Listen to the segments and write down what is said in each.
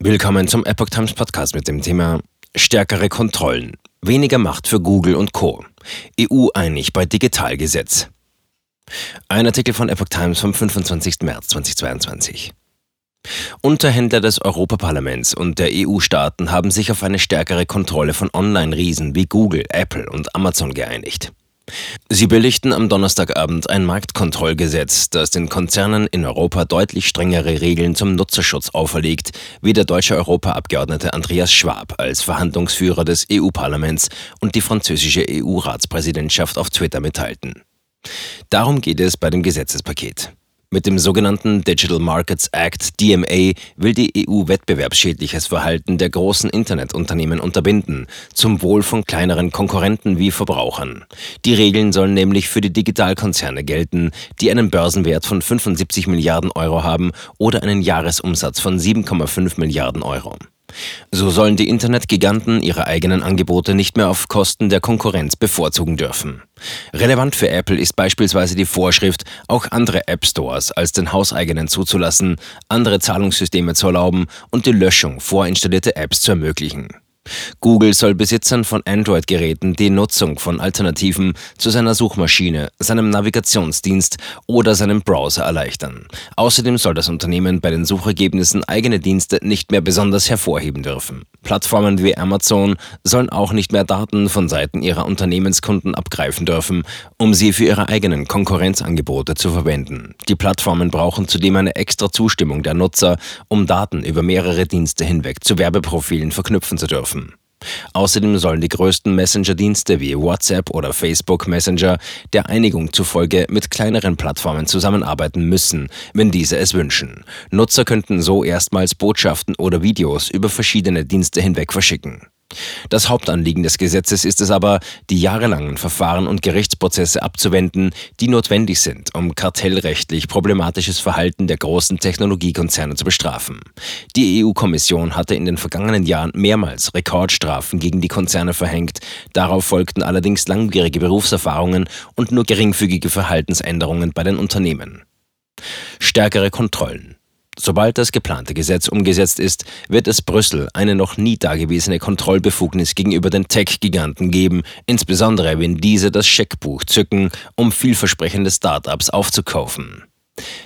Willkommen zum Epoch Times Podcast mit dem Thema Stärkere Kontrollen, weniger Macht für Google und Co. EU einig bei Digitalgesetz. Ein Artikel von Epoch Times vom 25. März 2022. Unterhändler des Europaparlaments und der EU-Staaten haben sich auf eine stärkere Kontrolle von Online-Riesen wie Google, Apple und Amazon geeinigt. Sie billigten am Donnerstagabend ein Marktkontrollgesetz, das den Konzernen in Europa deutlich strengere Regeln zum Nutzerschutz auferlegt, wie der deutsche Europaabgeordnete Andreas Schwab als Verhandlungsführer des EU-Parlaments und die französische EU-Ratspräsidentschaft auf Twitter mitteilten. Darum geht es bei dem Gesetzespaket. Mit dem sogenannten Digital Markets Act DMA will die EU wettbewerbsschädliches Verhalten der großen Internetunternehmen unterbinden, zum Wohl von kleineren Konkurrenten wie Verbrauchern. Die Regeln sollen nämlich für die Digitalkonzerne gelten, die einen Börsenwert von 75 Milliarden Euro haben oder einen Jahresumsatz von 7,5 Milliarden Euro. So sollen die Internetgiganten ihre eigenen Angebote nicht mehr auf Kosten der Konkurrenz bevorzugen dürfen. Relevant für Apple ist beispielsweise die Vorschrift, auch andere App Stores als den hauseigenen zuzulassen, andere Zahlungssysteme zu erlauben und die Löschung vorinstallierte Apps zu ermöglichen. Google soll Besitzern von Android-Geräten die Nutzung von Alternativen zu seiner Suchmaschine, seinem Navigationsdienst oder seinem Browser erleichtern. Außerdem soll das Unternehmen bei den Suchergebnissen eigene Dienste nicht mehr besonders hervorheben dürfen. Plattformen wie Amazon sollen auch nicht mehr Daten von Seiten ihrer Unternehmenskunden abgreifen dürfen, um sie für ihre eigenen Konkurrenzangebote zu verwenden. Die Plattformen brauchen zudem eine extra Zustimmung der Nutzer, um Daten über mehrere Dienste hinweg zu Werbeprofilen verknüpfen zu dürfen. Außerdem sollen die größten Messenger-Dienste wie WhatsApp oder Facebook Messenger der Einigung zufolge mit kleineren Plattformen zusammenarbeiten müssen, wenn diese es wünschen. Nutzer könnten so erstmals Botschaften oder Videos über verschiedene Dienste hinweg verschicken. Das Hauptanliegen des Gesetzes ist es aber, die jahrelangen Verfahren und Gerichtsprozesse abzuwenden, die notwendig sind, um kartellrechtlich problematisches Verhalten der großen Technologiekonzerne zu bestrafen. Die EU-Kommission hatte in den vergangenen Jahren mehrmals Rekordstrafen gegen die Konzerne verhängt. Darauf folgten allerdings langwierige Berufserfahrungen und nur geringfügige Verhaltensänderungen bei den Unternehmen. Stärkere Kontrollen. Sobald das geplante Gesetz umgesetzt ist, wird es Brüssel eine noch nie dagewesene Kontrollbefugnis gegenüber den Tech-Giganten geben, insbesondere wenn diese das Scheckbuch zücken, um vielversprechende Start-ups aufzukaufen.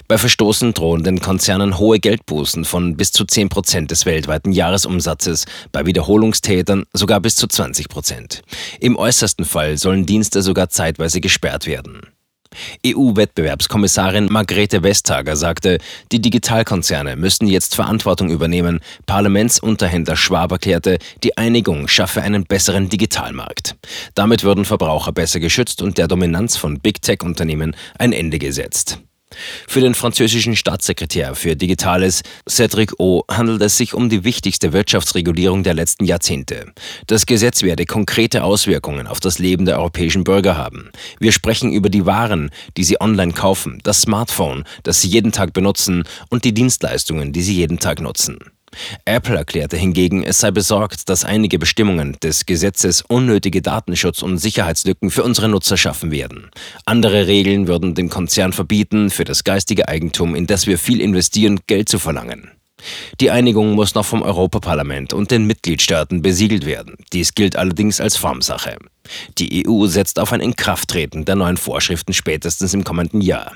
Bei Verstoßen drohen den Konzernen hohe Geldbußen von bis zu 10 Prozent des weltweiten Jahresumsatzes, bei Wiederholungstätern sogar bis zu 20 Prozent. Im äußersten Fall sollen Dienste sogar zeitweise gesperrt werden. EU-Wettbewerbskommissarin Margrethe Vestager sagte, die Digitalkonzerne müssten jetzt Verantwortung übernehmen. Parlamentsunterhändler Schwab erklärte, die Einigung schaffe einen besseren Digitalmarkt. Damit würden Verbraucher besser geschützt und der Dominanz von Big Tech-Unternehmen ein Ende gesetzt. Für den französischen Staatssekretär für Digitales, Cédric O, handelt es sich um die wichtigste Wirtschaftsregulierung der letzten Jahrzehnte. Das Gesetz werde konkrete Auswirkungen auf das Leben der europäischen Bürger haben. Wir sprechen über die Waren, die sie online kaufen, das Smartphone, das sie jeden Tag benutzen und die Dienstleistungen, die sie jeden Tag nutzen. Apple erklärte hingegen, es sei besorgt, dass einige Bestimmungen des Gesetzes unnötige Datenschutz- und Sicherheitslücken für unsere Nutzer schaffen werden. Andere Regeln würden den Konzern verbieten, für das geistige Eigentum, in das wir viel investieren, Geld zu verlangen. Die Einigung muss noch vom Europaparlament und den Mitgliedstaaten besiegelt werden. Dies gilt allerdings als Formsache. Die EU setzt auf ein Inkrafttreten der neuen Vorschriften spätestens im kommenden Jahr.